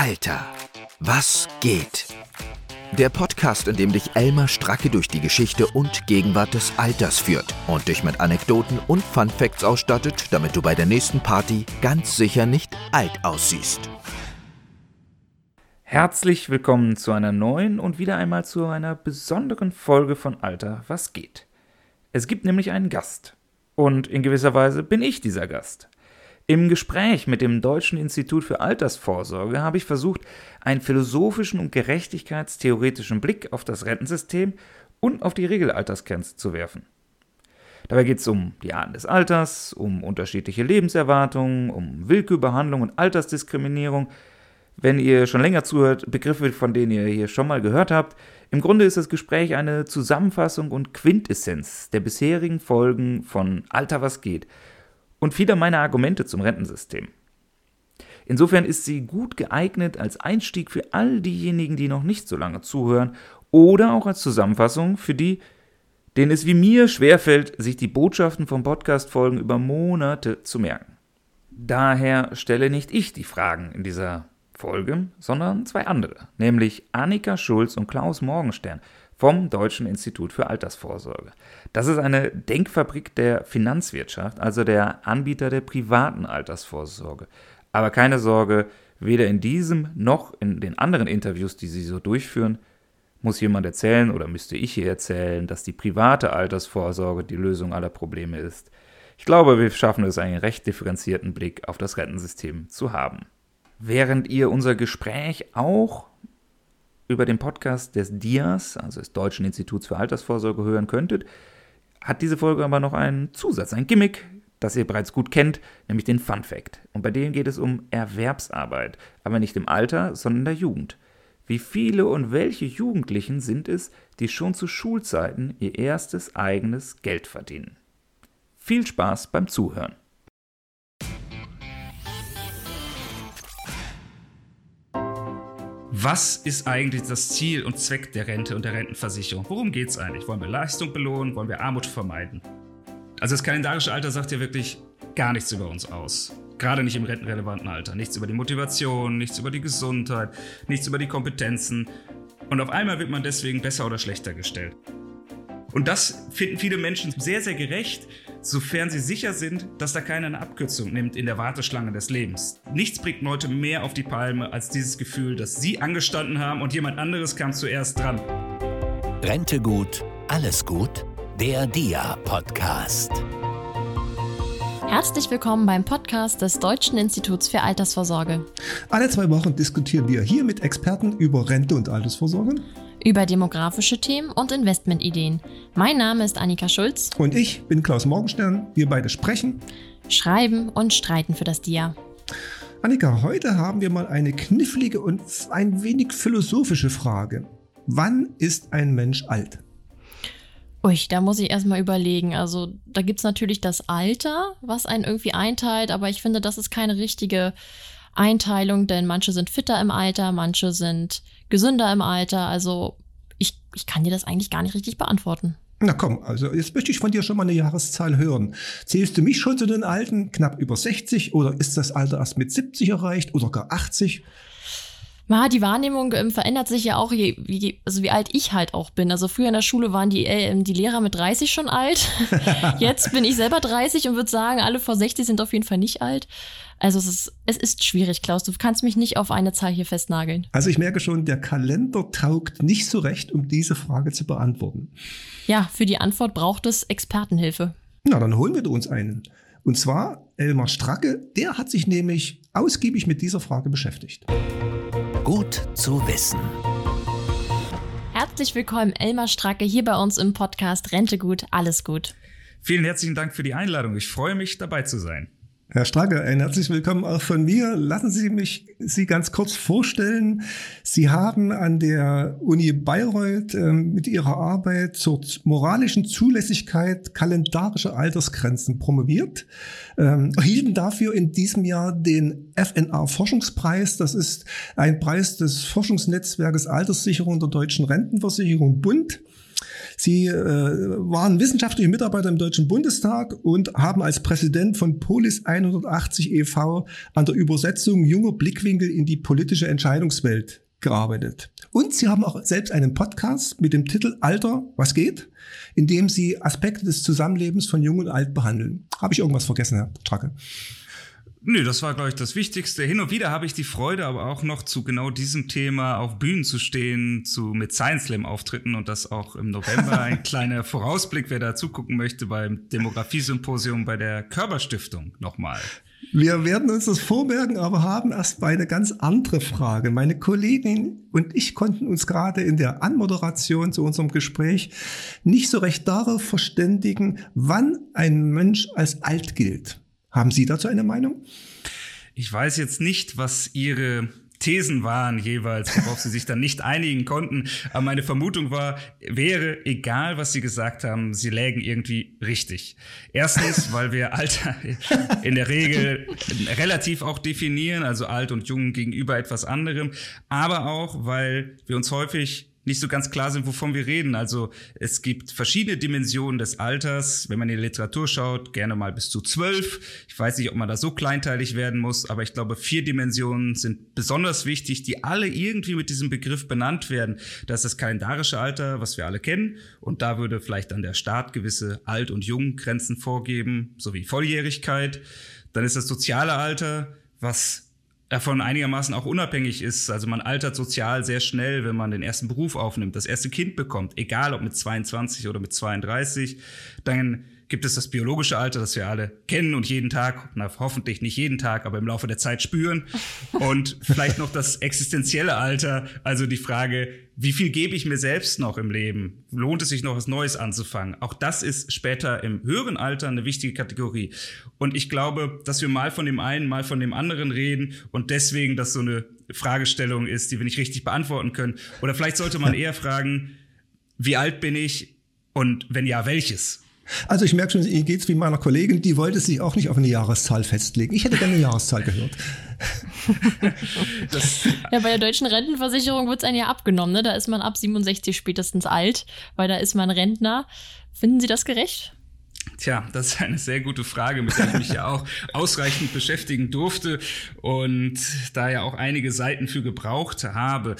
Alter, was geht? Der Podcast, in dem dich Elmar Stracke durch die Geschichte und Gegenwart des Alters führt und dich mit Anekdoten und Fun Facts ausstattet, damit du bei der nächsten Party ganz sicher nicht alt aussiehst. Herzlich willkommen zu einer neuen und wieder einmal zu einer besonderen Folge von Alter, was geht. Es gibt nämlich einen Gast. Und in gewisser Weise bin ich dieser Gast. Im Gespräch mit dem Deutschen Institut für Altersvorsorge habe ich versucht, einen philosophischen und gerechtigkeitstheoretischen Blick auf das Rentensystem und auf die Regelaltersgrenze zu werfen. Dabei geht es um die Arten des Alters, um unterschiedliche Lebenserwartungen, um Willkürbehandlung und Altersdiskriminierung. Wenn ihr schon länger zuhört, Begriffe, von denen ihr hier schon mal gehört habt. Im Grunde ist das Gespräch eine Zusammenfassung und Quintessenz der bisherigen Folgen von Alter was geht – und vieler meiner Argumente zum Rentensystem. Insofern ist sie gut geeignet als Einstieg für all diejenigen, die noch nicht so lange zuhören, oder auch als Zusammenfassung für die, denen es wie mir schwerfällt, sich die Botschaften von Podcast-Folgen über Monate zu merken. Daher stelle nicht ich die Fragen in dieser Folge, sondern zwei andere, nämlich Annika Schulz und Klaus Morgenstern vom Deutschen Institut für Altersvorsorge. Das ist eine Denkfabrik der Finanzwirtschaft, also der Anbieter der privaten Altersvorsorge. Aber keine Sorge, weder in diesem noch in den anderen Interviews, die sie so durchführen, muss jemand erzählen oder müsste ich hier erzählen, dass die private Altersvorsorge die Lösung aller Probleme ist. Ich glaube, wir schaffen es, einen recht differenzierten Blick auf das Rentensystem zu haben. Während ihr unser Gespräch auch über den Podcast des DIAS, also des Deutschen Instituts für Altersvorsorge, hören könntet, hat diese Folge aber noch einen Zusatz, ein Gimmick, das ihr bereits gut kennt, nämlich den Fun Fact. Und bei dem geht es um Erwerbsarbeit, aber nicht im Alter, sondern in der Jugend. Wie viele und welche Jugendlichen sind es, die schon zu Schulzeiten ihr erstes eigenes Geld verdienen? Viel Spaß beim Zuhören. Was ist eigentlich das Ziel und Zweck der Rente und der Rentenversicherung? Worum geht es eigentlich? Wollen wir Leistung belohnen? Wollen wir Armut vermeiden? Also das kalendarische Alter sagt ja wirklich gar nichts über uns aus. Gerade nicht im rentenrelevanten Alter. Nichts über die Motivation, nichts über die Gesundheit, nichts über die Kompetenzen. Und auf einmal wird man deswegen besser oder schlechter gestellt. Und das finden viele Menschen sehr, sehr gerecht, sofern sie sicher sind, dass da keiner eine Abkürzung nimmt in der Warteschlange des Lebens. Nichts bringt Leute mehr auf die Palme als dieses Gefühl, dass sie angestanden haben und jemand anderes kam zuerst dran. Rente gut, alles gut? Der DIA-Podcast. Herzlich willkommen beim Podcast des Deutschen Instituts für Altersvorsorge. Alle zwei Wochen diskutieren wir hier mit Experten über Rente und Altersvorsorge über demografische Themen und Investmentideen. Mein Name ist Annika Schulz. Und ich bin Klaus Morgenstern. Wir beide sprechen, schreiben und streiten für das DIA. Annika, heute haben wir mal eine knifflige und ein wenig philosophische Frage. Wann ist ein Mensch alt? Ui, da muss ich erstmal überlegen. Also, da gibt es natürlich das Alter, was einen irgendwie einteilt, aber ich finde, das ist keine richtige Einteilung, denn manche sind fitter im Alter, manche sind gesünder im Alter. Also ich, ich kann dir das eigentlich gar nicht richtig beantworten. Na komm, also jetzt möchte ich von dir schon mal eine Jahreszahl hören. Zählst du mich schon zu den Alten, knapp über 60 oder ist das Alter erst mit 70 erreicht oder gar 80? Ja, die Wahrnehmung ähm, verändert sich ja auch, je, wie, also wie alt ich halt auch bin. Also früher in der Schule waren die, äh, die Lehrer mit 30 schon alt. Jetzt bin ich selber 30 und würde sagen, alle vor 60 sind auf jeden Fall nicht alt. Also es ist, es ist schwierig, Klaus. Du kannst mich nicht auf eine Zahl hier festnageln. Also ich merke schon, der Kalender taugt nicht so recht, um diese Frage zu beantworten. Ja, für die Antwort braucht es Expertenhilfe. Na, dann holen wir uns einen. Und zwar Elmar Stracke, der hat sich nämlich ausgiebig mit dieser Frage beschäftigt. Gut zu wissen. Herzlich willkommen, Elmar Stracke, hier bei uns im Podcast Rente gut, alles gut. Vielen herzlichen Dank für die Einladung. Ich freue mich, dabei zu sein. Herr Stracke, ein herzliches Willkommen auch von mir. Lassen Sie mich Sie ganz kurz vorstellen. Sie haben an der Uni Bayreuth äh, mit Ihrer Arbeit zur moralischen Zulässigkeit kalendarischer Altersgrenzen promoviert, ähm, erhielten dafür in diesem Jahr den FNA Forschungspreis. Das ist ein Preis des Forschungsnetzwerkes Alterssicherung der deutschen Rentenversicherung Bund. Sie äh, waren wissenschaftliche Mitarbeiter im Deutschen Bundestag und haben als Präsident von Polis 180 e.V. an der Übersetzung junger Blickwinkel in die politische Entscheidungswelt gearbeitet. Und sie haben auch selbst einen Podcast mit dem Titel Alter, was geht, in dem sie Aspekte des Zusammenlebens von Jung und Alt behandeln. Habe ich irgendwas vergessen, Herr Tracke? Nö, das war, glaube ich, das Wichtigste. Hin und wieder habe ich die Freude, aber auch noch zu genau diesem Thema auf Bühnen zu stehen, zu mit Science Slam Auftritten und das auch im November. Ein kleiner Vorausblick, wer da zugucken möchte beim Demografiesymposium bei der Körperstiftung nochmal. Wir werden uns das vormerken, aber haben erst eine ganz andere Frage. Meine Kollegin und ich konnten uns gerade in der Anmoderation zu unserem Gespräch nicht so recht darauf verständigen, wann ein Mensch als alt gilt. Haben Sie dazu eine Meinung? Ich weiß jetzt nicht, was Ihre Thesen waren jeweils, worauf sie sich dann nicht einigen konnten. Aber meine Vermutung war, wäre, egal was sie gesagt haben, sie lägen irgendwie richtig. Erstens, weil wir Alter in der Regel relativ auch definieren, also alt und jung gegenüber etwas anderem, aber auch, weil wir uns häufig nicht so ganz klar sind, wovon wir reden. Also es gibt verschiedene Dimensionen des Alters. Wenn man in die Literatur schaut, gerne mal bis zu zwölf. Ich weiß nicht, ob man da so kleinteilig werden muss, aber ich glaube, vier Dimensionen sind besonders wichtig, die alle irgendwie mit diesem Begriff benannt werden. Das ist das kalendarische Alter, was wir alle kennen. Und da würde vielleicht dann der Staat gewisse Alt- und Junggrenzen vorgeben, sowie Volljährigkeit. Dann ist das soziale Alter, was davon einigermaßen auch unabhängig ist. Also man altert sozial sehr schnell, wenn man den ersten Beruf aufnimmt, das erste Kind bekommt, egal ob mit 22 oder mit 32. Dann gibt es das biologische Alter, das wir alle kennen und jeden Tag, na hoffentlich nicht jeden Tag, aber im Laufe der Zeit spüren. Und vielleicht noch das existenzielle Alter, also die Frage, wie viel gebe ich mir selbst noch im Leben? Lohnt es sich noch was Neues anzufangen? Auch das ist später im höheren Alter eine wichtige Kategorie. Und ich glaube, dass wir mal von dem einen, mal von dem anderen reden und deswegen das so eine Fragestellung ist, die wir nicht richtig beantworten können. Oder vielleicht sollte man eher fragen, wie alt bin ich und wenn ja, welches? Also ich merke schon, Ihnen geht's wie meiner Kollegin, die wollte sich auch nicht auf eine Jahreszahl festlegen. Ich hätte gerne eine Jahreszahl gehört. ja, bei der deutschen Rentenversicherung wird es einem ja abgenommen. Ne? Da ist man ab 67 spätestens alt, weil da ist man Rentner. Finden Sie das gerecht? Tja, das ist eine sehr gute Frage, mit der ich mich ja auch ausreichend beschäftigen durfte und da ja auch einige Seiten für gebraucht habe.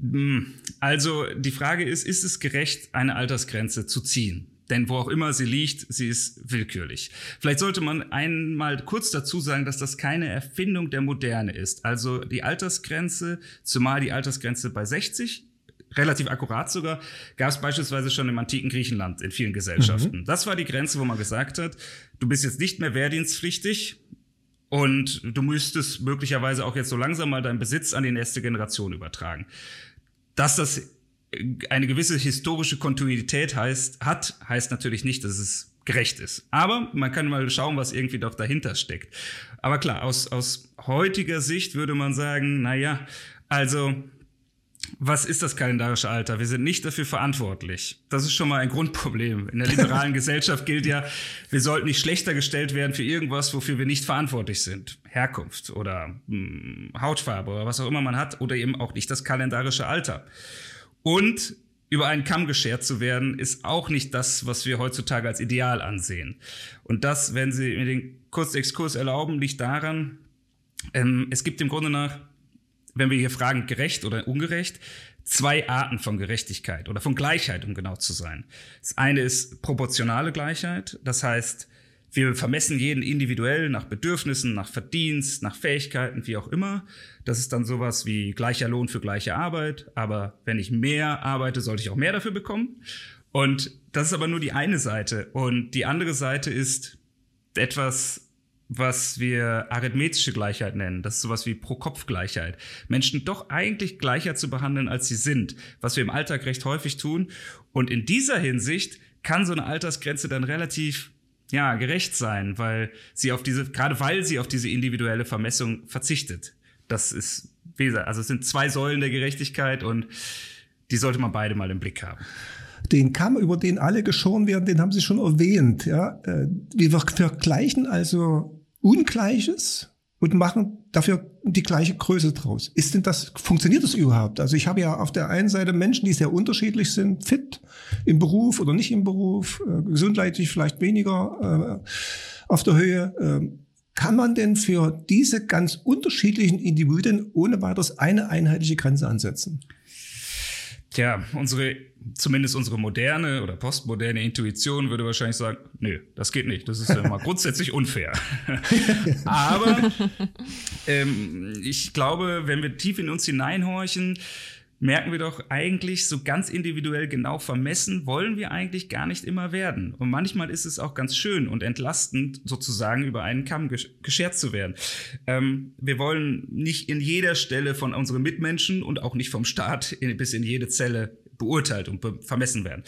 Hm, also die Frage ist, ist es gerecht, eine Altersgrenze zu ziehen? Denn wo auch immer sie liegt, sie ist willkürlich. Vielleicht sollte man einmal kurz dazu sagen, dass das keine Erfindung der Moderne ist. Also die Altersgrenze, zumal die Altersgrenze bei 60, relativ akkurat sogar, gab es beispielsweise schon im antiken Griechenland in vielen Gesellschaften. Mhm. Das war die Grenze, wo man gesagt hat, du bist jetzt nicht mehr wehrdienstpflichtig, und du müsstest möglicherweise auch jetzt so langsam mal deinen Besitz an die nächste Generation übertragen. Dass das eine gewisse historische Kontinuität heißt, hat, heißt natürlich nicht, dass es gerecht ist. Aber man kann mal schauen, was irgendwie doch dahinter steckt. Aber klar, aus, aus heutiger Sicht würde man sagen, na ja, also, was ist das kalendarische Alter? Wir sind nicht dafür verantwortlich. Das ist schon mal ein Grundproblem. In der liberalen Gesellschaft gilt ja, wir sollten nicht schlechter gestellt werden für irgendwas, wofür wir nicht verantwortlich sind. Herkunft oder hm, Hautfarbe oder was auch immer man hat oder eben auch nicht das kalendarische Alter. Und über einen Kamm geschert zu werden, ist auch nicht das, was wir heutzutage als Ideal ansehen. Und das, wenn Sie mir den kurzen Exkurs erlauben, liegt daran, ähm, es gibt im Grunde nach, wenn wir hier fragen, gerecht oder ungerecht, zwei Arten von Gerechtigkeit oder von Gleichheit, um genau zu sein. Das eine ist proportionale Gleichheit, das heißt, wir vermessen jeden individuell nach Bedürfnissen, nach Verdienst, nach Fähigkeiten, wie auch immer. Das ist dann sowas wie gleicher Lohn für gleiche Arbeit. Aber wenn ich mehr arbeite, sollte ich auch mehr dafür bekommen. Und das ist aber nur die eine Seite. Und die andere Seite ist etwas, was wir arithmetische Gleichheit nennen. Das ist sowas wie Pro-Kopf-Gleichheit. Menschen doch eigentlich gleicher zu behandeln, als sie sind, was wir im Alltag recht häufig tun. Und in dieser Hinsicht kann so eine Altersgrenze dann relativ ja, gerecht sein, weil sie auf diese, gerade weil sie auf diese individuelle Vermessung verzichtet. Das ist, wie gesagt, also es sind zwei Säulen der Gerechtigkeit und die sollte man beide mal im Blick haben. Den Kamm, über den alle geschoren werden, den haben Sie schon erwähnt. Ja? Äh, wir vergleichen also Ungleiches und machen dafür die gleiche Größe draus. Ist denn das, funktioniert das überhaupt? Also ich habe ja auf der einen Seite Menschen, die sehr unterschiedlich sind, fit im Beruf oder nicht im Beruf, äh, gesundheitlich vielleicht weniger äh, auf der Höhe. Äh, kann man denn für diese ganz unterschiedlichen Individuen ohne weiteres eine einheitliche Grenze ansetzen? Tja, unsere, zumindest unsere moderne oder postmoderne Intuition würde wahrscheinlich sagen, nö, das geht nicht. Das ist ja mal grundsätzlich unfair. Aber ähm, ich glaube, wenn wir tief in uns hineinhorchen, merken wir doch eigentlich so ganz individuell genau vermessen, wollen wir eigentlich gar nicht immer werden. Und manchmal ist es auch ganz schön und entlastend, sozusagen über einen Kamm geschert zu werden. Ähm, wir wollen nicht in jeder Stelle von unseren Mitmenschen und auch nicht vom Staat in, bis in jede Zelle beurteilt und be vermessen werden.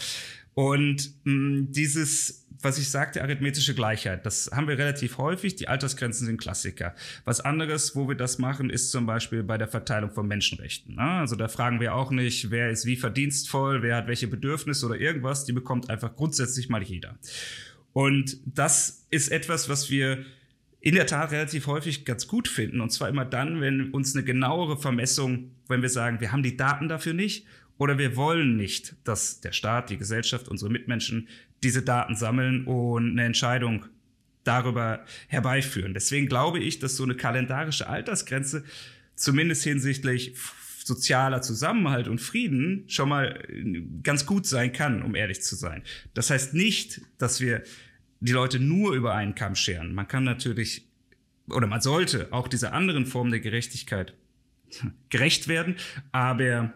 Und mh, dieses was ich sagte, arithmetische Gleichheit, das haben wir relativ häufig. Die Altersgrenzen sind Klassiker. Was anderes, wo wir das machen, ist zum Beispiel bei der Verteilung von Menschenrechten. Ne? Also da fragen wir auch nicht, wer ist wie verdienstvoll, wer hat welche Bedürfnisse oder irgendwas. Die bekommt einfach grundsätzlich mal jeder. Und das ist etwas, was wir in der Tat relativ häufig ganz gut finden. Und zwar immer dann, wenn uns eine genauere Vermessung, wenn wir sagen, wir haben die Daten dafür nicht oder wir wollen nicht, dass der Staat, die Gesellschaft, unsere Mitmenschen diese Daten sammeln und eine Entscheidung darüber herbeiführen. Deswegen glaube ich, dass so eine kalendarische Altersgrenze zumindest hinsichtlich sozialer Zusammenhalt und Frieden schon mal ganz gut sein kann, um ehrlich zu sein. Das heißt nicht, dass wir die Leute nur über einen Kamm scheren. Man kann natürlich oder man sollte auch dieser anderen Form der Gerechtigkeit gerecht werden, aber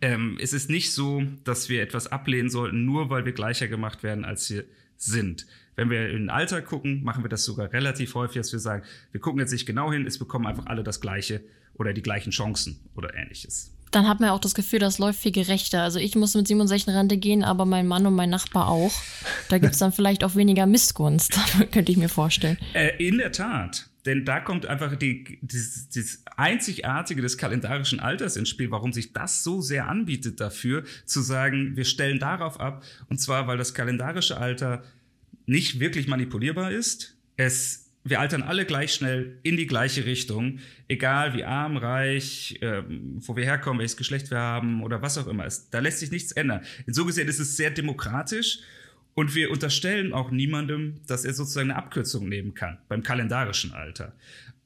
ähm, es ist nicht so, dass wir etwas ablehnen sollten, nur weil wir gleicher gemacht werden, als wir sind. Wenn wir in den Alltag gucken, machen wir das sogar relativ häufig, dass wir sagen, wir gucken jetzt nicht genau hin, es bekommen einfach alle das Gleiche oder die gleichen Chancen oder ähnliches. Dann hat man auch das Gefühl, das läuft viel gerechter. Also ich muss mit 67 Rente gehen, aber mein Mann und mein Nachbar auch. Da gibt es dann vielleicht auch weniger Missgunst, könnte ich mir vorstellen. Äh, in der Tat. Denn da kommt einfach die, das, das Einzigartige des kalendarischen Alters ins Spiel, warum sich das so sehr anbietet dafür, zu sagen, wir stellen darauf ab. Und zwar, weil das kalendarische Alter nicht wirklich manipulierbar ist. Es, wir altern alle gleich schnell in die gleiche Richtung, egal wie arm, reich, äh, wo wir herkommen, welches Geschlecht wir haben oder was auch immer. Es, da lässt sich nichts ändern. So gesehen ist es sehr demokratisch und wir unterstellen auch niemandem, dass er sozusagen eine Abkürzung nehmen kann beim kalendarischen Alter.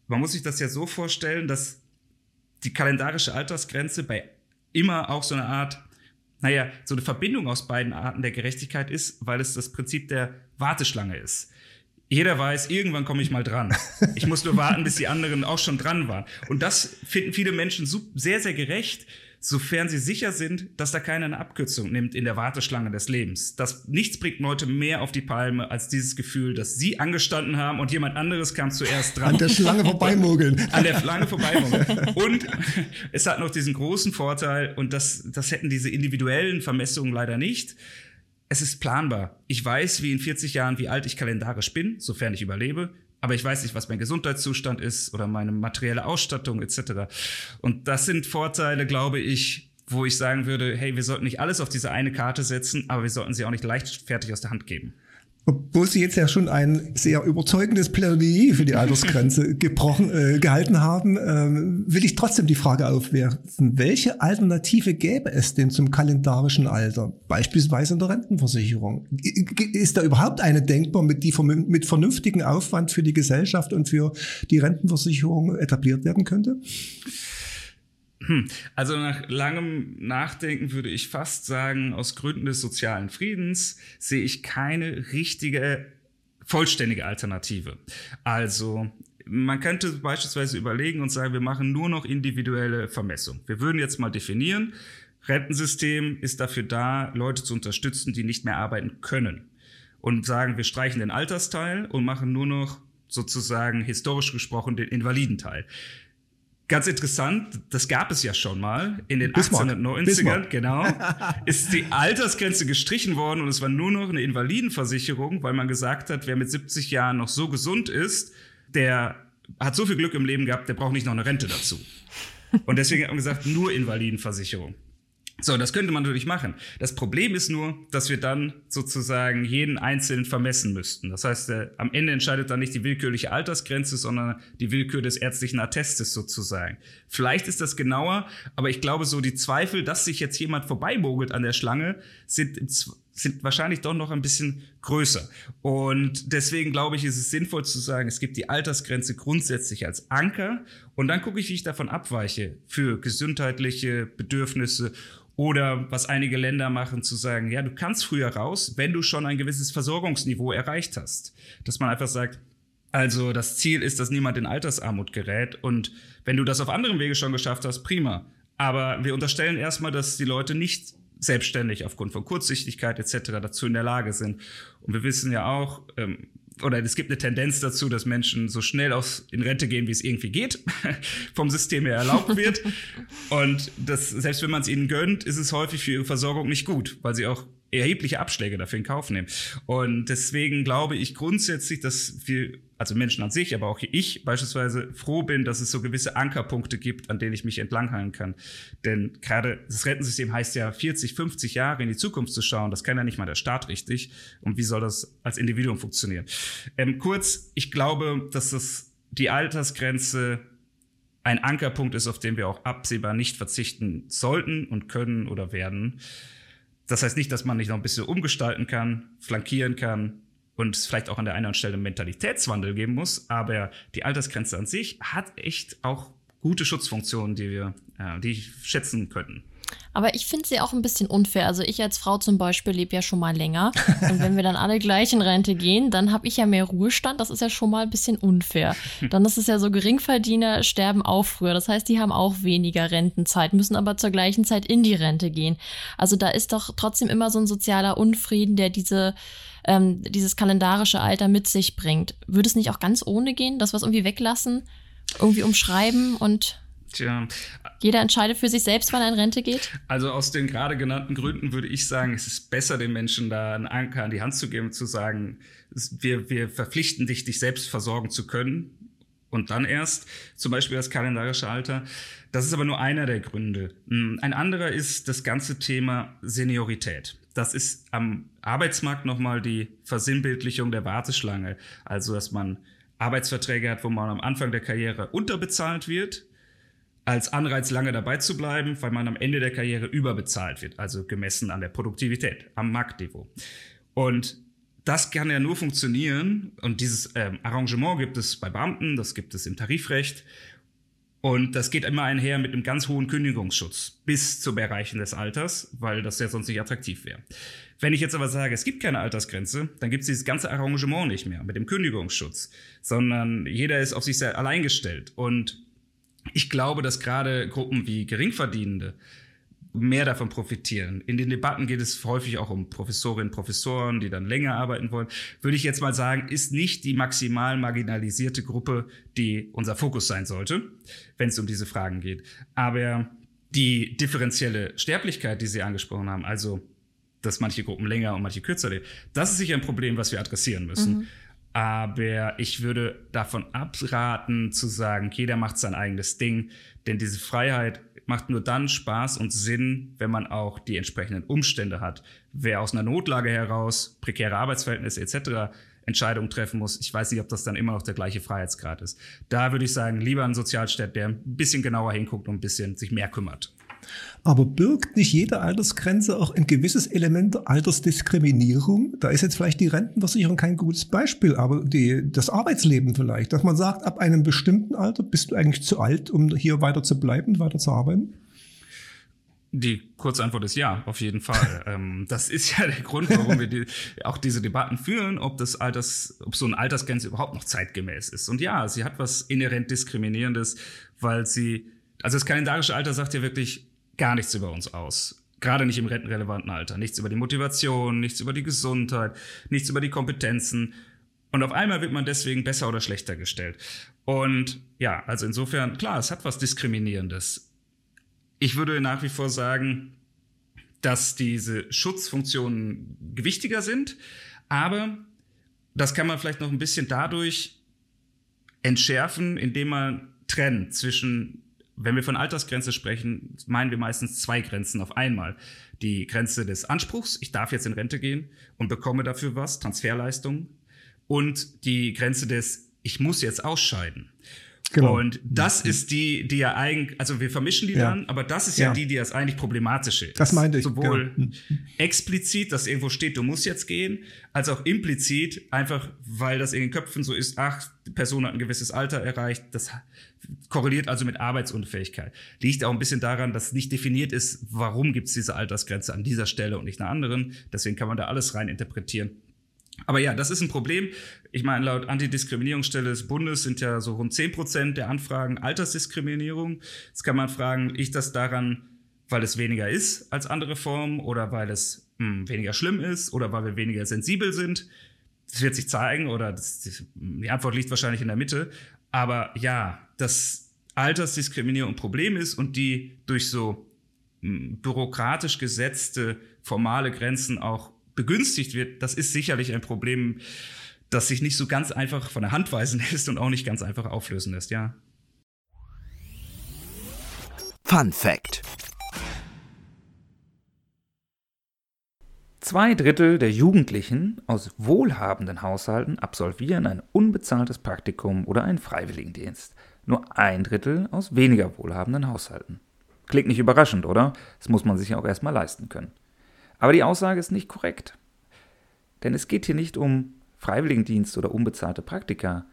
Man muss sich das ja so vorstellen, dass die kalendarische Altersgrenze bei immer auch so eine Art, naja, so eine Verbindung aus beiden Arten der Gerechtigkeit ist, weil es das Prinzip der Warteschlange ist. Jeder weiß, irgendwann komme ich mal dran. Ich muss nur warten, bis die anderen auch schon dran waren. Und das finden viele Menschen sehr, sehr gerecht, sofern sie sicher sind, dass da keiner eine Abkürzung nimmt in der Warteschlange des Lebens. Das nichts bringt Leute mehr auf die Palme als dieses Gefühl, dass sie angestanden haben und jemand anderes kam zuerst dran. An der Schlange vorbeimogeln. An der Schlange vorbeimogeln. Und es hat noch diesen großen Vorteil, und das, das hätten diese individuellen Vermessungen leider nicht. Es ist planbar. Ich weiß, wie in 40 Jahren, wie alt ich kalendarisch bin, sofern ich überlebe aber ich weiß nicht, was mein Gesundheitszustand ist oder meine materielle Ausstattung etc. Und das sind Vorteile, glaube ich, wo ich sagen würde, hey, wir sollten nicht alles auf diese eine Karte setzen, aber wir sollten sie auch nicht leichtfertig aus der Hand geben. Obwohl Sie jetzt ja schon ein sehr überzeugendes Plädoyer für die Altersgrenze gebrochen, äh, gehalten haben, äh, will ich trotzdem die Frage aufwerfen, welche Alternative gäbe es denn zum kalendarischen Alter? Beispielsweise in der Rentenversicherung. Ist da überhaupt eine denkbar, mit, die mit vernünftigen Aufwand für die Gesellschaft und für die Rentenversicherung etabliert werden könnte? Hm. Also nach langem Nachdenken würde ich fast sagen, aus Gründen des sozialen Friedens sehe ich keine richtige, vollständige Alternative. Also man könnte beispielsweise überlegen und sagen, wir machen nur noch individuelle Vermessung. Wir würden jetzt mal definieren, Rentensystem ist dafür da, Leute zu unterstützen, die nicht mehr arbeiten können. Und sagen, wir streichen den Altersteil und machen nur noch sozusagen historisch gesprochen den Invalidenteil. Ganz interessant, das gab es ja schon mal in den Bismarck. 1890ern, Bismarck. genau, ist die Altersgrenze gestrichen worden und es war nur noch eine Invalidenversicherung, weil man gesagt hat, wer mit 70 Jahren noch so gesund ist, der hat so viel Glück im Leben gehabt, der braucht nicht noch eine Rente dazu. Und deswegen hat man gesagt, nur Invalidenversicherung. So, das könnte man natürlich machen. Das Problem ist nur, dass wir dann sozusagen jeden Einzelnen vermessen müssten. Das heißt, äh, am Ende entscheidet dann nicht die willkürliche Altersgrenze, sondern die Willkür des ärztlichen Attestes sozusagen. Vielleicht ist das genauer, aber ich glaube, so die Zweifel, dass sich jetzt jemand vorbeimogelt an der Schlange, sind sind wahrscheinlich doch noch ein bisschen größer. Und deswegen glaube ich, ist es sinnvoll zu sagen, es gibt die Altersgrenze grundsätzlich als Anker und dann gucke ich, wie ich davon abweiche für gesundheitliche Bedürfnisse oder was einige Länder machen, zu sagen, ja, du kannst früher raus, wenn du schon ein gewisses Versorgungsniveau erreicht hast. Dass man einfach sagt, also das Ziel ist, dass niemand in Altersarmut gerät. Und wenn du das auf anderem Wege schon geschafft hast, prima. Aber wir unterstellen erstmal, dass die Leute nicht selbstständig aufgrund von Kurzsichtigkeit etc. dazu in der Lage sind. Und wir wissen ja auch, ähm, oder es gibt eine Tendenz dazu, dass Menschen so schnell aus, in Rente gehen, wie es irgendwie geht, vom System her erlaubt wird. Und das, selbst wenn man es ihnen gönnt, ist es häufig für ihre Versorgung nicht gut, weil sie auch erhebliche Abschläge dafür in Kauf nehmen. Und deswegen glaube ich grundsätzlich, dass wir, also Menschen an sich, aber auch ich beispielsweise froh bin, dass es so gewisse Ankerpunkte gibt, an denen ich mich entlanghalten kann. Denn gerade das Rentensystem heißt ja 40, 50 Jahre in die Zukunft zu schauen. Das kann ja nicht mal der Staat richtig. Und wie soll das als Individuum funktionieren? Ähm, kurz, ich glaube, dass das die Altersgrenze ein Ankerpunkt ist, auf den wir auch absehbar nicht verzichten sollten und können oder werden. Das heißt nicht, dass man nicht noch ein bisschen umgestalten kann, flankieren kann und es vielleicht auch an der einen Stelle einen Mentalitätswandel geben muss, aber die Altersgrenze an sich hat echt auch gute Schutzfunktionen, die wir, äh, die ich schätzen könnten. Aber ich finde sie auch ein bisschen unfair. Also ich als Frau zum Beispiel lebe ja schon mal länger. Und wenn wir dann alle gleich in Rente gehen, dann habe ich ja mehr Ruhestand. Das ist ja schon mal ein bisschen unfair. Dann ist es ja so, Geringverdiener sterben auch früher. Das heißt, die haben auch weniger Rentenzeit, müssen aber zur gleichen Zeit in die Rente gehen. Also da ist doch trotzdem immer so ein sozialer Unfrieden, der diese ähm, dieses kalendarische Alter mit sich bringt. Würde es nicht auch ganz ohne gehen, dass wir es irgendwie weglassen, irgendwie umschreiben und Tja. Jeder entscheidet für sich selbst, wann er in Rente geht? Also aus den gerade genannten Gründen würde ich sagen, es ist besser, den Menschen da einen Anker an die Hand zu geben, zu sagen, wir, wir verpflichten dich, dich selbst versorgen zu können. Und dann erst, zum Beispiel das kalendarische Alter. Das ist aber nur einer der Gründe. Hm, ein anderer ist das ganze Thema Seniorität. Das ist am Arbeitsmarkt nochmal die Versinnbildlichung der Warteschlange. Also, dass man Arbeitsverträge hat, wo man am Anfang der Karriere unterbezahlt wird als Anreiz, lange dabei zu bleiben, weil man am Ende der Karriere überbezahlt wird, also gemessen an der Produktivität, am Marktniveau. Und das kann ja nur funktionieren, und dieses ähm, Arrangement gibt es bei Beamten, das gibt es im Tarifrecht, und das geht immer einher mit einem ganz hohen Kündigungsschutz bis zum Erreichen des Alters, weil das ja sonst nicht attraktiv wäre. Wenn ich jetzt aber sage, es gibt keine Altersgrenze, dann gibt es dieses ganze Arrangement nicht mehr mit dem Kündigungsschutz, sondern jeder ist auf sich allein gestellt. Und ich glaube, dass gerade Gruppen wie Geringverdienende mehr davon profitieren. In den Debatten geht es häufig auch um Professorinnen, Professoren, die dann länger arbeiten wollen. Würde ich jetzt mal sagen, ist nicht die maximal marginalisierte Gruppe, die unser Fokus sein sollte, wenn es um diese Fragen geht. Aber die differenzielle Sterblichkeit, die Sie angesprochen haben, also dass manche Gruppen länger und manche kürzer leben, das ist sicher ein Problem, was wir adressieren müssen. Mhm. Aber ich würde davon abraten zu sagen, jeder macht sein eigenes Ding, denn diese Freiheit macht nur dann Spaß und Sinn, wenn man auch die entsprechenden Umstände hat. Wer aus einer Notlage heraus, prekäre Arbeitsverhältnisse etc. Entscheidungen treffen muss, ich weiß nicht, ob das dann immer noch der gleiche Freiheitsgrad ist. Da würde ich sagen, lieber ein Sozialstaat, der ein bisschen genauer hinguckt und ein bisschen sich mehr kümmert. Aber birgt nicht jede Altersgrenze auch ein gewisses Element der Altersdiskriminierung? Da ist jetzt vielleicht die Rentenversicherung kein gutes Beispiel, aber die, das Arbeitsleben vielleicht, dass man sagt, ab einem bestimmten Alter bist du eigentlich zu alt, um hier weiter zu bleiben, weiter zu arbeiten? Die Kurzantwort ist ja, auf jeden Fall. ähm, das ist ja der Grund, warum wir die, auch diese Debatten führen, ob das Alters, ob so eine Altersgrenze überhaupt noch zeitgemäß ist. Und ja, sie hat was inhärent diskriminierendes, weil sie, also das kalendarische Alter sagt ja wirklich, gar nichts über uns aus. Gerade nicht im rentenrelevanten Alter. Nichts über die Motivation, nichts über die Gesundheit, nichts über die Kompetenzen. Und auf einmal wird man deswegen besser oder schlechter gestellt. Und ja, also insofern, klar, es hat was Diskriminierendes. Ich würde nach wie vor sagen, dass diese Schutzfunktionen gewichtiger sind, aber das kann man vielleicht noch ein bisschen dadurch entschärfen, indem man trennt zwischen wenn wir von Altersgrenze sprechen, meinen wir meistens zwei Grenzen auf einmal. Die Grenze des Anspruchs, ich darf jetzt in Rente gehen und bekomme dafür was, Transferleistungen. Und die Grenze des, ich muss jetzt ausscheiden. Genau. Und das ist die, die ja eigentlich, also wir vermischen die ja. dann, aber das ist ja. ja, die, die das eigentlich problematische ist. Das meinte ich. Sowohl genau. explizit, dass irgendwo steht, du musst jetzt gehen, als auch implizit, einfach weil das in den Köpfen so ist, ach, die Person hat ein gewisses Alter erreicht, das korreliert also mit Arbeitsunfähigkeit. Liegt auch ein bisschen daran, dass nicht definiert ist, warum gibt es diese Altersgrenze an dieser Stelle und nicht einer anderen. Deswegen kann man da alles rein interpretieren. Aber ja, das ist ein Problem. Ich meine, laut Antidiskriminierungsstelle des Bundes sind ja so rund 10 Prozent der Anfragen Altersdiskriminierung. Jetzt kann man fragen, liegt das daran, weil es weniger ist als andere Formen oder weil es mh, hm, weniger schlimm ist oder weil wir weniger sensibel sind? Das wird sich zeigen oder das, die Antwort liegt wahrscheinlich in der Mitte. Aber ja, dass Altersdiskriminierung ein Problem ist und die durch so hm, bürokratisch gesetzte formale Grenzen auch begünstigt wird, das ist sicherlich ein Problem, das sich nicht so ganz einfach von der Hand weisen lässt und auch nicht ganz einfach auflösen lässt, ja. Fun Fact. Zwei Drittel der Jugendlichen aus wohlhabenden Haushalten absolvieren ein unbezahltes Praktikum oder einen Freiwilligendienst. Nur ein Drittel aus weniger wohlhabenden Haushalten. Klingt nicht überraschend, oder? Das muss man sich auch erstmal leisten können. Aber die Aussage ist nicht korrekt. Denn es geht hier nicht um Freiwilligendienst oder unbezahlte Praktika,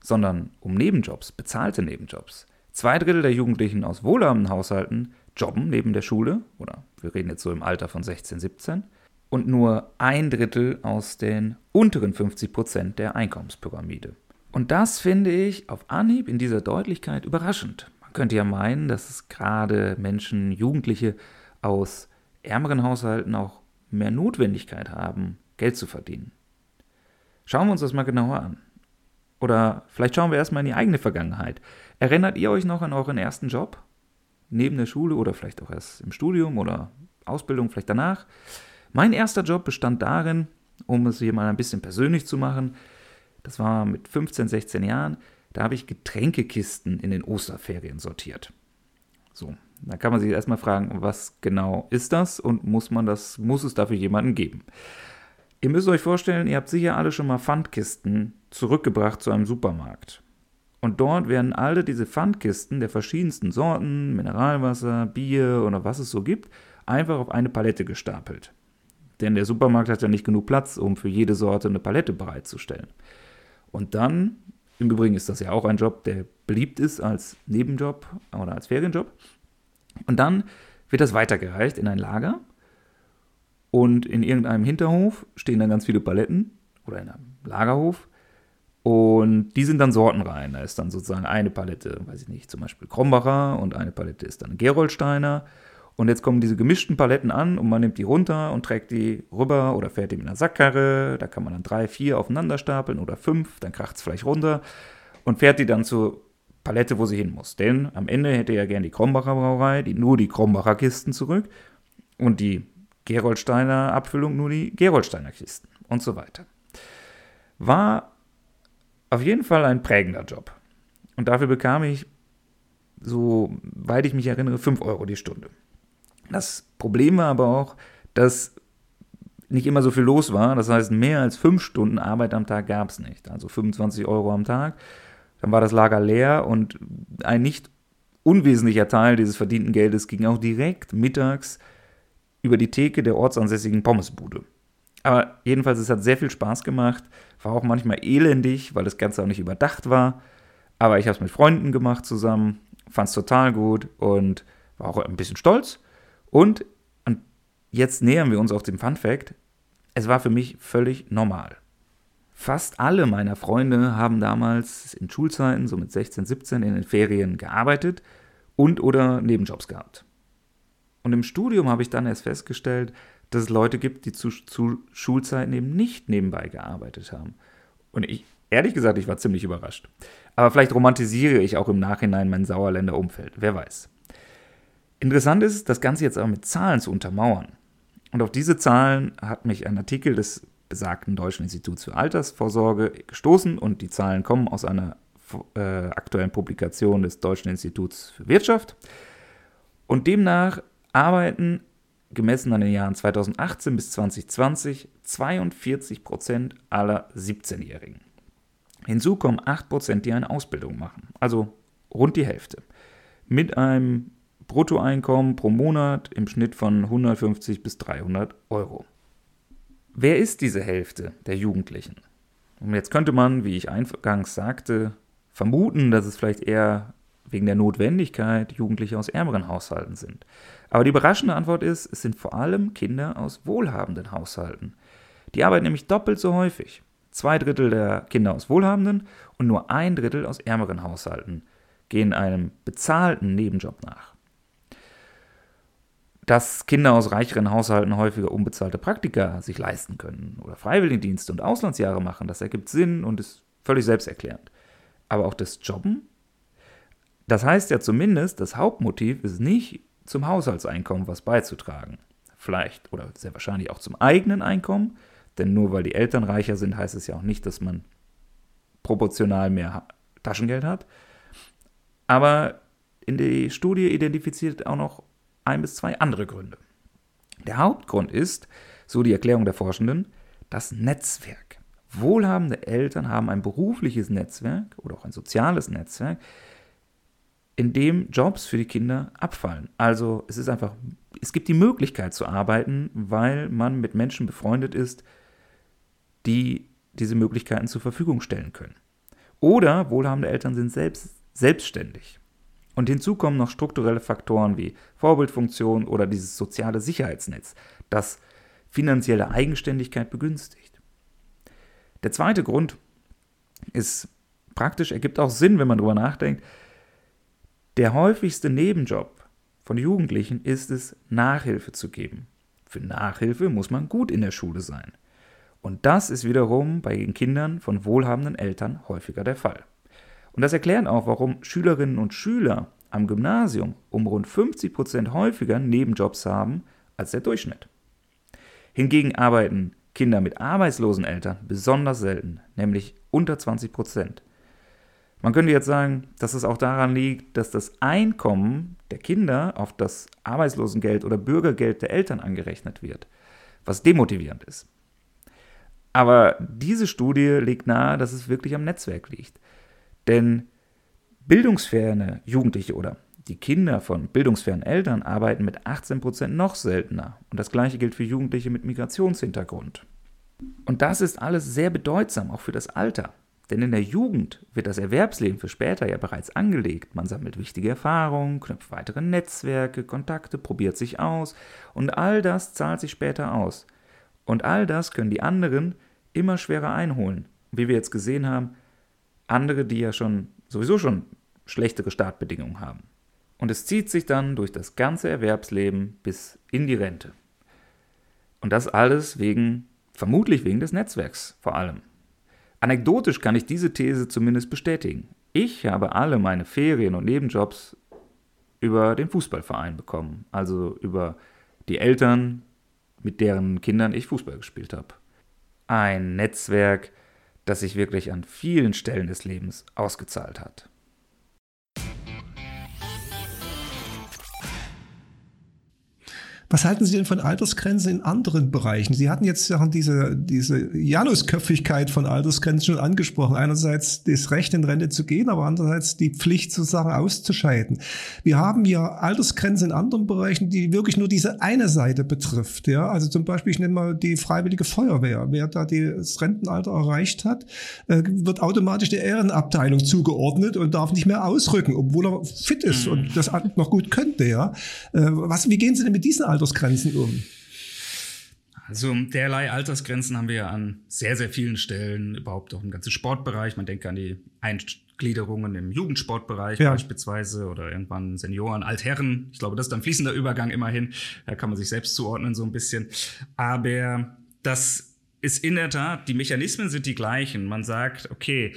sondern um Nebenjobs, bezahlte Nebenjobs. Zwei Drittel der Jugendlichen aus wohlhabenden Haushalten jobben neben der Schule, oder wir reden jetzt so im Alter von 16, 17, und nur ein Drittel aus den unteren 50 Prozent der Einkommenspyramide. Und das finde ich auf Anhieb in dieser Deutlichkeit überraschend. Man könnte ja meinen, dass es gerade Menschen, Jugendliche aus ärmeren Haushalten auch mehr Notwendigkeit haben, Geld zu verdienen. Schauen wir uns das mal genauer an. Oder vielleicht schauen wir erstmal in die eigene Vergangenheit. Erinnert ihr euch noch an euren ersten Job? Neben der Schule oder vielleicht auch erst im Studium oder Ausbildung, vielleicht danach? Mein erster Job bestand darin, um es hier mal ein bisschen persönlich zu machen, das war mit 15, 16 Jahren, da habe ich Getränkekisten in den Osterferien sortiert. So, da kann man sich erstmal fragen, was genau ist das und muss man das, muss es dafür jemanden geben? Ihr müsst euch vorstellen, ihr habt sicher alle schon mal Pfandkisten zurückgebracht zu einem Supermarkt. Und dort werden alle diese Pfandkisten der verschiedensten Sorten, Mineralwasser, Bier oder was es so gibt, einfach auf eine Palette gestapelt. Denn der Supermarkt hat ja nicht genug Platz, um für jede Sorte eine Palette bereitzustellen. Und dann, im Übrigen ist das ja auch ein Job, der beliebt ist als Nebenjob oder als Ferienjob, und dann wird das weitergereicht in ein Lager und in irgendeinem Hinterhof stehen dann ganz viele Paletten oder in einem Lagerhof und die sind dann sortenrein. Da ist dann sozusagen eine Palette, weiß ich nicht, zum Beispiel Krombacher und eine Palette ist dann Geroldsteiner. Und jetzt kommen diese gemischten Paletten an und man nimmt die runter und trägt die rüber oder fährt die mit einer Sackkarre. Da kann man dann drei, vier aufeinander stapeln oder fünf, dann kracht es vielleicht runter und fährt die dann zur Palette, wo sie hin muss. Denn am Ende hätte ja gern die Krombacher Brauerei die, nur die Krombacher Kisten zurück und die Geroldsteiner Abfüllung nur die Geroldsteiner Kisten und so weiter. War auf jeden Fall ein prägender Job. Und dafür bekam ich, so weit ich mich erinnere, 5 Euro die Stunde. Das Problem war aber auch, dass nicht immer so viel los war. Das heißt, mehr als 5 Stunden Arbeit am Tag gab es nicht. Also 25 Euro am Tag. Dann war das Lager leer und ein nicht unwesentlicher Teil dieses verdienten Geldes ging auch direkt mittags über die Theke der ortsansässigen Pommesbude. Aber jedenfalls, es hat sehr viel Spaß gemacht, war auch manchmal elendig, weil das Ganze auch nicht überdacht war. Aber ich habe es mit Freunden gemacht zusammen, fand es total gut und war auch ein bisschen stolz. Und, und jetzt nähern wir uns auf dem Fun Fact. Es war für mich völlig normal. Fast alle meiner Freunde haben damals in Schulzeiten, so mit 16, 17, in den Ferien gearbeitet und oder Nebenjobs gehabt. Und im Studium habe ich dann erst festgestellt, dass es Leute gibt, die zu, zu Schulzeiten eben nicht nebenbei gearbeitet haben. Und ich, ehrlich gesagt, ich war ziemlich überrascht. Aber vielleicht romantisiere ich auch im Nachhinein mein Sauerländer Umfeld, wer weiß. Interessant ist, das Ganze jetzt auch mit Zahlen zu untermauern. Und auf diese Zahlen hat mich ein Artikel des besagten Deutschen Instituts für Altersvorsorge gestoßen und die Zahlen kommen aus einer äh, aktuellen Publikation des Deutschen Instituts für Wirtschaft. Und demnach arbeiten gemessen an den Jahren 2018 bis 2020 42 Prozent aller 17-Jährigen. Hinzu kommen 8 Prozent, die eine Ausbildung machen, also rund die Hälfte. Mit einem Bruttoeinkommen pro Monat im Schnitt von 150 bis 300 Euro. Wer ist diese Hälfte der Jugendlichen? Und jetzt könnte man, wie ich eingangs sagte, vermuten, dass es vielleicht eher wegen der Notwendigkeit Jugendliche aus ärmeren Haushalten sind. Aber die überraschende Antwort ist, es sind vor allem Kinder aus wohlhabenden Haushalten. Die arbeiten nämlich doppelt so häufig. Zwei Drittel der Kinder aus wohlhabenden und nur ein Drittel aus ärmeren Haushalten gehen einem bezahlten Nebenjob nach. Dass Kinder aus reicheren Haushalten häufiger unbezahlte Praktika sich leisten können oder Freiwilligendienste und Auslandsjahre machen, das ergibt Sinn und ist völlig selbsterklärend. Aber auch das Jobben? Das heißt ja zumindest, das Hauptmotiv ist nicht zum Haushaltseinkommen was beizutragen. Vielleicht oder sehr wahrscheinlich auch zum eigenen Einkommen, denn nur weil die Eltern reicher sind, heißt es ja auch nicht, dass man proportional mehr Taschengeld hat. Aber in der Studie identifiziert auch noch ein bis zwei andere Gründe. Der Hauptgrund ist, so die Erklärung der Forschenden, das Netzwerk. Wohlhabende Eltern haben ein berufliches Netzwerk oder auch ein soziales Netzwerk, in dem Jobs für die Kinder abfallen. Also es ist einfach, es gibt die Möglichkeit zu arbeiten, weil man mit Menschen befreundet ist, die diese Möglichkeiten zur Verfügung stellen können. Oder wohlhabende Eltern sind selbst selbstständig. Und hinzu kommen noch strukturelle Faktoren wie Vorbildfunktion oder dieses soziale Sicherheitsnetz, das finanzielle Eigenständigkeit begünstigt. Der zweite Grund ist praktisch, ergibt auch Sinn, wenn man darüber nachdenkt. Der häufigste Nebenjob von Jugendlichen ist es, Nachhilfe zu geben. Für Nachhilfe muss man gut in der Schule sein. Und das ist wiederum bei den Kindern von wohlhabenden Eltern häufiger der Fall. Und das erklärt auch, warum Schülerinnen und Schüler am Gymnasium um rund 50 Prozent häufiger Nebenjobs haben als der Durchschnitt. Hingegen arbeiten Kinder mit arbeitslosen Eltern besonders selten, nämlich unter 20 Prozent. Man könnte jetzt sagen, dass es auch daran liegt, dass das Einkommen der Kinder auf das Arbeitslosengeld oder Bürgergeld der Eltern angerechnet wird, was demotivierend ist. Aber diese Studie legt nahe, dass es wirklich am Netzwerk liegt. Denn bildungsferne Jugendliche oder die Kinder von bildungsfernen Eltern arbeiten mit 18% noch seltener. Und das gleiche gilt für Jugendliche mit Migrationshintergrund. Und das ist alles sehr bedeutsam, auch für das Alter. Denn in der Jugend wird das Erwerbsleben für später ja bereits angelegt. Man sammelt wichtige Erfahrungen, knüpft weitere Netzwerke, Kontakte, probiert sich aus und all das zahlt sich später aus. Und all das können die anderen immer schwerer einholen. Wie wir jetzt gesehen haben, andere, die ja schon sowieso schon schlechtere Startbedingungen haben. Und es zieht sich dann durch das ganze Erwerbsleben bis in die Rente. Und das alles wegen, vermutlich wegen des Netzwerks vor allem. Anekdotisch kann ich diese These zumindest bestätigen. Ich habe alle meine Ferien und Nebenjobs über den Fußballverein bekommen, also über die Eltern, mit deren Kindern ich Fußball gespielt habe. Ein Netzwerk, das sich wirklich an vielen Stellen des Lebens ausgezahlt hat. Was halten Sie denn von Altersgrenzen in anderen Bereichen? Sie hatten jetzt diese, diese Janusköpfigkeit von Altersgrenzen schon angesprochen. Einerseits das Recht in Rente zu gehen, aber andererseits die Pflicht sozusagen auszuscheiden. Wir haben ja Altersgrenzen in anderen Bereichen, die wirklich nur diese eine Seite betrifft. Ja, also zum Beispiel, ich nenne mal die Freiwillige Feuerwehr. Wer da das Rentenalter erreicht hat, äh, wird automatisch der Ehrenabteilung zugeordnet und darf nicht mehr ausrücken, obwohl er fit ist und mhm. das noch gut könnte. Ja, äh, was, wie gehen Sie denn mit diesen Altersgrenzen Altersgrenzen um? Also derlei Altersgrenzen haben wir ja an sehr, sehr vielen Stellen, überhaupt auch im ganzen Sportbereich. Man denkt an die Eingliederungen im Jugendsportbereich ja. beispielsweise oder irgendwann Senioren, Altherren. Ich glaube, das ist dann fließender Übergang immerhin. Da kann man sich selbst zuordnen so ein bisschen. Aber das ist in der Tat, die Mechanismen sind die gleichen. Man sagt, okay,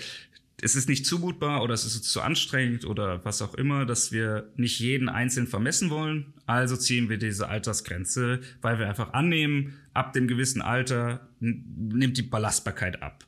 es ist nicht zumutbar oder es ist zu anstrengend oder was auch immer, dass wir nicht jeden einzeln vermessen wollen. Also ziehen wir diese Altersgrenze, weil wir einfach annehmen, ab dem gewissen Alter nimmt die Belastbarkeit ab.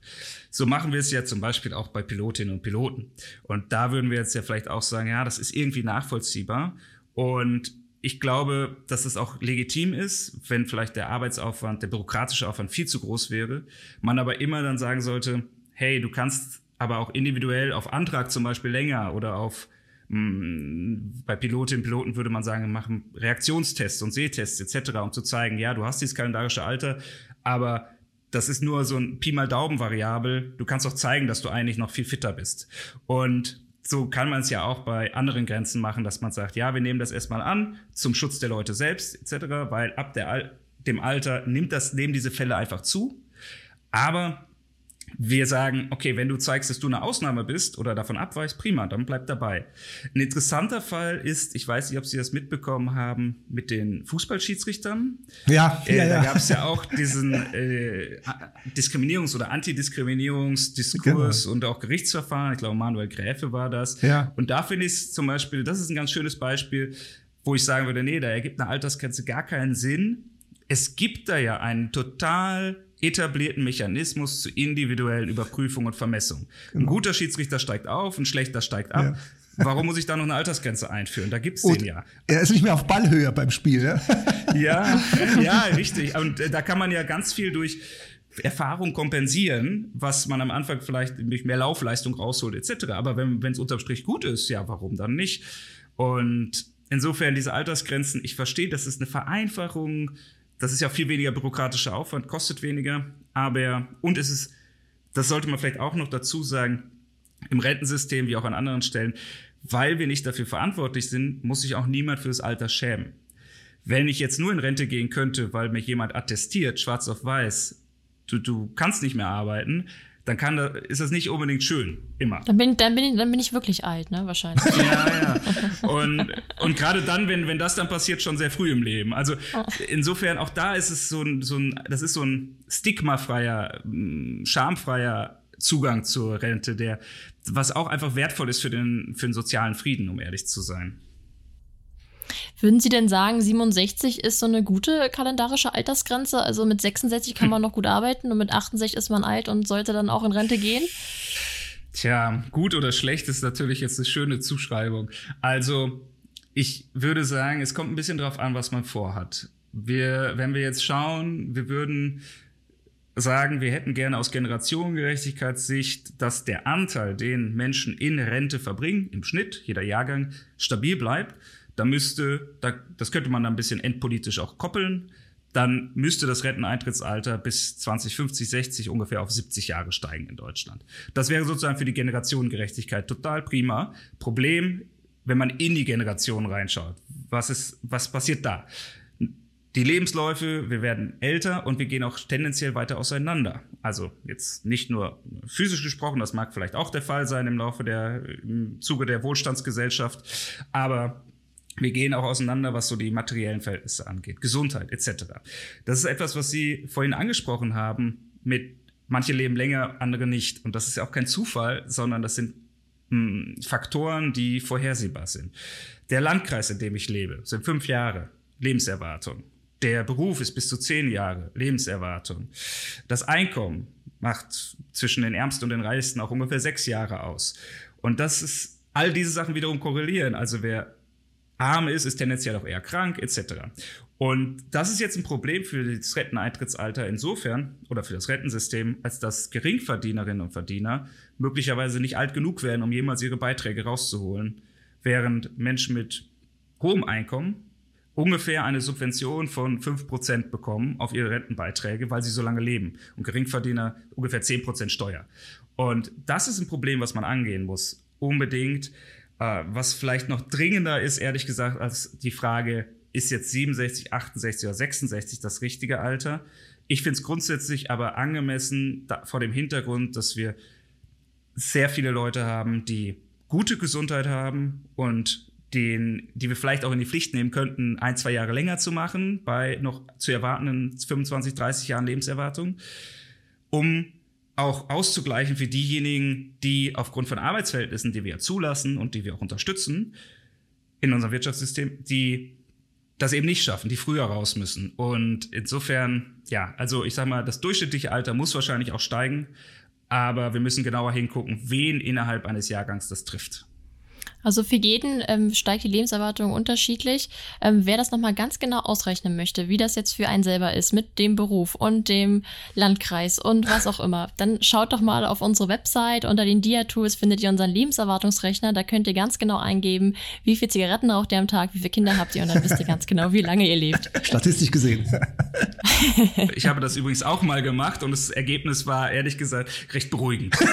So machen wir es ja zum Beispiel auch bei Pilotinnen und Piloten. Und da würden wir jetzt ja vielleicht auch sagen, ja, das ist irgendwie nachvollziehbar. Und ich glaube, dass es auch legitim ist, wenn vielleicht der Arbeitsaufwand, der bürokratische Aufwand viel zu groß wäre, man aber immer dann sagen sollte, hey, du kannst aber auch individuell auf Antrag zum Beispiel länger oder auf hm, bei Pilotinnen und Piloten würde man sagen, machen Reaktionstests und Sehtests etc., um zu zeigen, ja, du hast dieses kalendarische Alter, aber das ist nur so ein Pi mal Daumen Variabel. Du kannst auch zeigen, dass du eigentlich noch viel fitter bist. Und so kann man es ja auch bei anderen Grenzen machen, dass man sagt, ja, wir nehmen das erstmal an zum Schutz der Leute selbst etc., weil ab der, dem Alter nimmt das, nehmen diese Fälle einfach zu. Aber wir sagen, okay, wenn du zeigst, dass du eine Ausnahme bist oder davon abweichst, prima, dann bleib dabei. Ein interessanter Fall ist, ich weiß nicht, ob Sie das mitbekommen haben, mit den Fußballschiedsrichtern. Ja, äh, ja, Da ja. gab es ja auch diesen äh, Diskriminierungs- oder Antidiskriminierungsdiskurs Genau. und auch Gerichtsverfahren. Ich glaube, Manuel Gräfe war das. Ja. Und da finde ich es zum Beispiel, das ist ein ganz schönes Beispiel, wo ich sagen würde, nee, da ergibt eine Altersgrenze gar keinen Sinn. Es gibt da ja einen total etablierten Mechanismus zur individuellen Überprüfung und Vermessung. Ein guter Schiedsrichter steigt auf, ein schlechter steigt ab. Genau. Ja. Warum muss ich da noch eine Altersgrenze einführen? Da gibt's Und den ja. er ist nicht mehr auf Ballhöhe beim Spiel. Ne? Ja, ja, richtig. Und äh, da kann man ja ganz viel durch Erfahrung kompensieren, was man am Anfang vielleicht durch mehr Laufleistung rausholt, etc. Aber wenn es unterm Strich gut ist, ja, warum dann nicht? Und insofern diese Altersgrenzen, ich verstehe, das ist eine Vereinfachung, das ist ja viel weniger bürokratischer Aufwand, kostet weniger, aber und es ist, das sollte man vielleicht auch noch dazu sagen, im Rentensystem wie auch an anderen Stellen, weil wir nicht dafür verantwortlich sind, muss sich auch niemand für das Alter schämen. Wenn ich jetzt nur in Rente gehen könnte, weil mich jemand attestiert, schwarz auf weiß, du, du kannst nicht mehr arbeiten, dann kann da, ist das nicht unbedingt schön, immer. Dann bin, dann, bin ich, dann bin ich wirklich alt, ne? Wahrscheinlich. Ja, ja. Und, und gerade dann, wenn, wenn das dann passiert, schon sehr früh im Leben. Also insofern, auch da ist es so ein, so ein das ist so ein stigmafreier, mm, schamfreier Zugang zur Rente, der, was auch einfach wertvoll ist für den, für den sozialen Frieden, um ehrlich zu sein. Würden Sie denn sagen, 67 ist so eine gute kalendarische Altersgrenze? Also mit 66 kann man noch gut arbeiten und mit 68 ist man alt und sollte dann auch in Rente gehen? Tja, gut oder schlecht ist natürlich jetzt eine schöne Zuschreibung. Also, ich würde sagen, es kommt ein bisschen drauf an, was man vorhat. Wir, wenn wir jetzt schauen, wir würden sagen, wir hätten gerne aus Generationengerechtigkeitssicht, dass der Anteil, den Menschen in Rente verbringen, im Schnitt, jeder Jahrgang, stabil bleibt. Da müsste, da, das könnte man dann ein bisschen endpolitisch auch koppeln. Dann müsste das Renteneintrittsalter bis 2050, 60 ungefähr auf 70 Jahre steigen in Deutschland. Das wäre sozusagen für die Generationengerechtigkeit total prima. Problem, wenn man in die Generation reinschaut. Was ist, was passiert da? Die Lebensläufe, wir werden älter und wir gehen auch tendenziell weiter auseinander. Also jetzt nicht nur physisch gesprochen, das mag vielleicht auch der Fall sein im Laufe der, im Zuge der Wohlstandsgesellschaft, aber wir gehen auch auseinander, was so die materiellen Verhältnisse angeht, Gesundheit etc. Das ist etwas, was Sie vorhin angesprochen haben, mit manche leben länger, andere nicht. Und das ist ja auch kein Zufall, sondern das sind mh, Faktoren, die vorhersehbar sind. Der Landkreis, in dem ich lebe, sind fünf Jahre Lebenserwartung. Der Beruf ist bis zu zehn Jahre Lebenserwartung. Das Einkommen macht zwischen den Ärmsten und den Reichsten auch ungefähr sechs Jahre aus. Und das ist, all diese Sachen wiederum korrelieren. Also wer arm ist, ist tendenziell auch eher krank, etc. Und das ist jetzt ein Problem für das Renteneintrittsalter insofern oder für das Rentensystem, als dass Geringverdienerinnen und Verdiener möglicherweise nicht alt genug werden, um jemals ihre Beiträge rauszuholen, während Menschen mit hohem Einkommen ungefähr eine Subvention von 5% bekommen auf ihre Rentenbeiträge, weil sie so lange leben. Und Geringverdiener ungefähr 10% Steuer. Und das ist ein Problem, was man angehen muss. Unbedingt. Äh, was vielleicht noch dringender ist, ehrlich gesagt, als die Frage, ist jetzt 67, 68 oder 66 das richtige Alter? Ich finde es grundsätzlich aber angemessen da, vor dem Hintergrund, dass wir sehr viele Leute haben, die gute Gesundheit haben und den, die wir vielleicht auch in die Pflicht nehmen könnten, ein, zwei Jahre länger zu machen, bei noch zu erwartenden 25, 30 Jahren Lebenserwartung, um auch auszugleichen für diejenigen, die aufgrund von Arbeitsverhältnissen, die wir ja zulassen und die wir auch unterstützen in unserem Wirtschaftssystem, die das eben nicht schaffen, die früher raus müssen. Und insofern, ja, also ich sag mal, das durchschnittliche Alter muss wahrscheinlich auch steigen, aber wir müssen genauer hingucken, wen innerhalb eines Jahrgangs das trifft. Also für jeden ähm, steigt die Lebenserwartung unterschiedlich. Ähm, wer das nochmal ganz genau ausrechnen möchte, wie das jetzt für einen selber ist mit dem Beruf und dem Landkreis und was auch immer, dann schaut doch mal auf unsere Website. Unter den Dia-Tools findet ihr unseren Lebenserwartungsrechner. Da könnt ihr ganz genau eingeben, wie viel Zigaretten raucht ihr am Tag, wie viele Kinder habt ihr und dann wisst ihr ganz genau, wie lange ihr lebt. Statistisch gesehen. ich habe das übrigens auch mal gemacht und das Ergebnis war ehrlich gesagt recht beruhigend.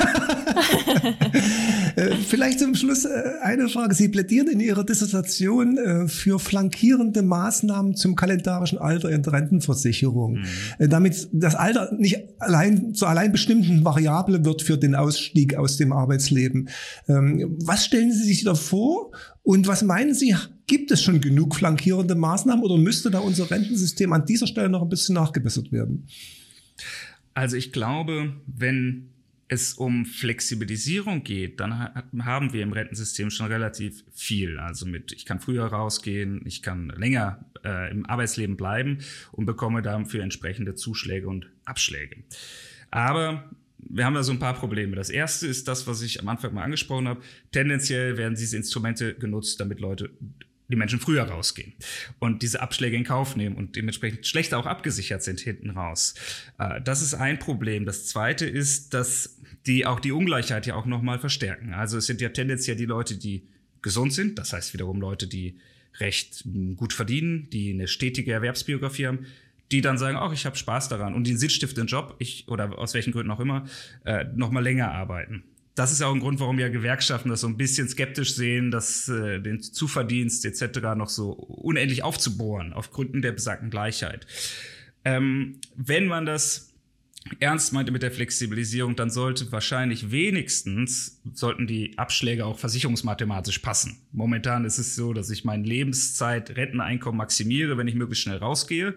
Äh, vielleicht zum Schluss äh, eine Frage. Sie plädieren in Ihrer Dissertation äh, für flankierende Maßnahmen zum kalendarischen Alter in der Rentenversicherung, mhm. damit das Alter nicht allein zur allein bestimmten Variable wird für den Ausstieg aus dem Arbeitsleben. Ähm, was stellen Sie sich da vor und was meinen Sie, gibt es schon genug flankierende Maßnahmen oder müsste da unser Rentensystem an dieser Stelle noch ein bisschen nachgebessert werden? Also ich glaube, wenn es um Flexibilisierung geht, dann haben wir im Rentensystem schon relativ viel. Also mit, ich kann früher rausgehen, ich kann länger äh, im Arbeitsleben bleiben und bekomme dafür entsprechende Zuschläge und Abschläge. Aber wir haben da so ein paar Probleme. Das erste ist das, was ich am Anfang mal angesprochen habe. Tendenziell werden diese Instrumente genutzt, damit Leute die Menschen früher rausgehen und diese Abschläge in Kauf nehmen und dementsprechend schlechter auch abgesichert sind hinten raus. Äh, das ist ein Problem. Das zweite ist, dass die auch die Ungleichheit ja auch nochmal verstärken. Also es sind ja tendenziell die Leute, die gesund sind, das heißt wiederum Leute, die recht hm, gut verdienen, die eine stetige Erwerbsbiografie haben, die dann sagen, ach, ich habe Spaß daran und den sinnstiftenden Job, ich oder aus welchen Gründen auch immer, äh, noch mal länger arbeiten das ist ja auch ein Grund, warum ja Gewerkschaften das so ein bisschen skeptisch sehen, dass äh, den Zuverdienst etc. noch so unendlich aufzubohren, auf Gründen der besagten Gleichheit. Ähm, wenn man das ernst meinte mit der Flexibilisierung, dann sollte wahrscheinlich wenigstens, sollten die Abschläge auch versicherungsmathematisch passen. Momentan ist es so, dass ich mein Lebenszeit Renteneinkommen maximiere, wenn ich möglichst schnell rausgehe,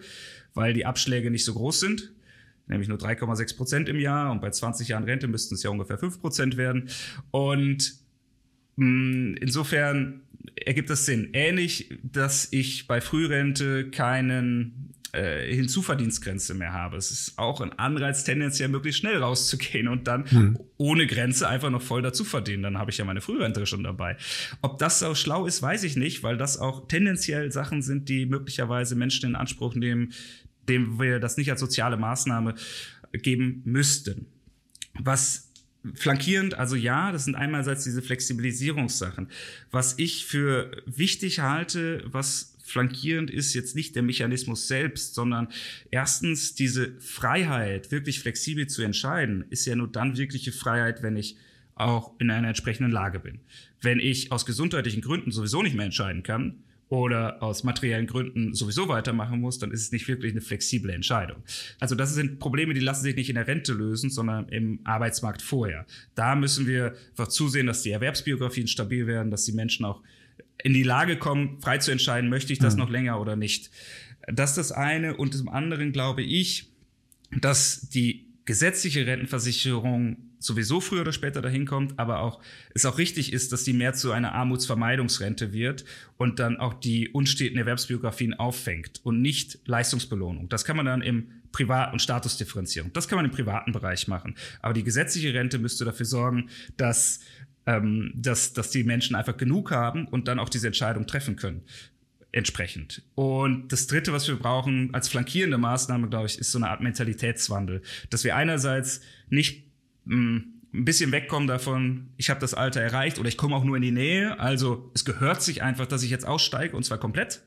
weil die Abschläge nicht so groß sind nämlich nur 3,6 Prozent im Jahr und bei 20 Jahren Rente müssten es ja ungefähr 5 Prozent werden. Und mh, mm, insofern ergibt das Sinn. Ähnlich, dass ich bei Frührente keinen äh, Hinzuverdienstgrenze mehr habe. Es ist auch ein Anreiz, tendenziell möglichst schnell rauszugehen und dann hm. ohne Grenze einfach noch voll dazu verdienen. Dann habe ich ja meine Frührente schon dabei. Ob das so schlau ist, weiß ich nicht, weil das auch tendenziell Sachen sind, die möglicherweise Menschen in Anspruch nehmen, dem wir das nicht als soziale Maßnahme geben müssten. Was flankierend, also ja, das sind einerseits diese Flexibilisierungssachen. Was ich für wichtig halte, was flankierend ist, jetzt nicht der Mechanismus selbst, sondern erstens diese Freiheit, wirklich flexibel zu entscheiden, ist ja nur dann wirkliche Freiheit, wenn ich auch in einer entsprechenden Lage bin. Wenn ich aus gesundheitlichen Gründen sowieso nicht mehr entscheiden kann, oder aus materiellen Gründen sowieso weitermachen muss, dann ist es nicht wirklich eine flexible Entscheidung. Also das sind Probleme, die lassen sich nicht in der Rente lösen, sondern im Arbeitsmarkt vorher. Da müssen wir einfach zusehen, dass die Erwerbsbiografien stabil werden, dass die Menschen auch in die Lage kommen, frei zu entscheiden, möchte ich das mhm. noch länger oder nicht. Das ist das eine. Und zum anderen glaube ich, dass die gesetzliche Rentenversicherung sowieso früher oder später dahin kommt, aber auch es auch richtig ist, dass die mehr zu einer Armutsvermeidungsrente wird und dann auch die unsteten Erwerbsbiografien auffängt und nicht Leistungsbelohnung. Das kann man dann im Privat- und Statusdifferenzierung. Das kann man im privaten Bereich machen. Aber die gesetzliche Rente müsste dafür sorgen, dass ähm, dass, dass die Menschen einfach genug haben und dann auch diese Entscheidung treffen können entsprechend. Und das Dritte, was wir brauchen als flankierende Maßnahme, glaube ich, ist so eine Art Mentalitätswandel, dass wir einerseits nicht mh, ein bisschen wegkommen davon, ich habe das Alter erreicht oder ich komme auch nur in die Nähe. Also es gehört sich einfach, dass ich jetzt aussteige und zwar komplett.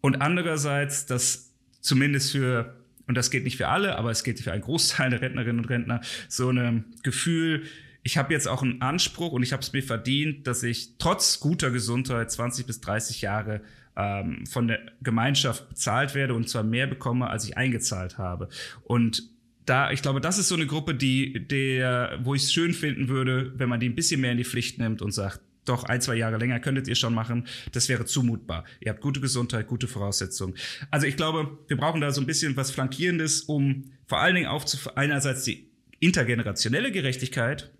Und andererseits, dass zumindest für, und das geht nicht für alle, aber es geht für einen Großteil der Rentnerinnen und Rentner, so ein Gefühl, ich habe jetzt auch einen Anspruch und ich habe es mir verdient, dass ich trotz guter Gesundheit 20 bis 30 Jahre ähm, von der Gemeinschaft bezahlt werde und zwar mehr bekomme, als ich eingezahlt habe. Und da, ich glaube, das ist so eine Gruppe, die, der, wo ich es schön finden würde, wenn man die ein bisschen mehr in die Pflicht nimmt und sagt, doch ein, zwei Jahre länger könntet ihr schon machen. Das wäre zumutbar. Ihr habt gute Gesundheit, gute Voraussetzungen. Also ich glaube, wir brauchen da so ein bisschen was Flankierendes, um vor allen Dingen auf einerseits die intergenerationelle Gerechtigkeit